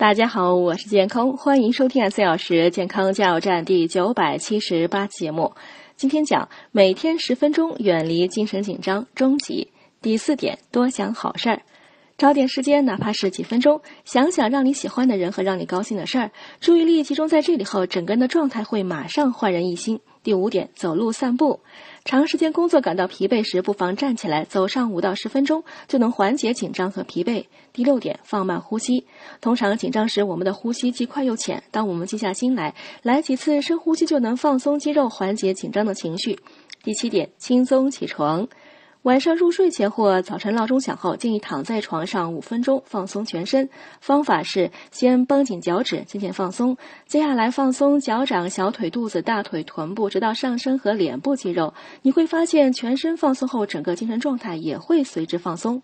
大家好，我是健康，欢迎收听四小时健康加油站第九百七十八期节目。今天讲每天十分钟远离精神紧张终极第四点，多想好事儿。找点时间，哪怕是几分钟，想想让你喜欢的人和让你高兴的事儿，注意力集中在这里后，整个人的状态会马上焕然一新。第五点，走路散步。长时间工作感到疲惫时，不妨站起来走上五到十分钟，就能缓解紧张和疲惫。第六点，放慢呼吸。通常紧张时，我们的呼吸既快又浅。当我们静下心来，来几次深呼吸，就能放松肌肉，缓解紧张的情绪。第七点，轻松起床。晚上入睡前或早晨闹钟响后，建议躺在床上五分钟，放松全身。方法是先绷紧脚趾，渐渐放松，接下来放松脚掌、小腿、肚子、大腿、臀部，直到上身和脸部肌肉。你会发现，全身放松后，整个精神状态也会随之放松。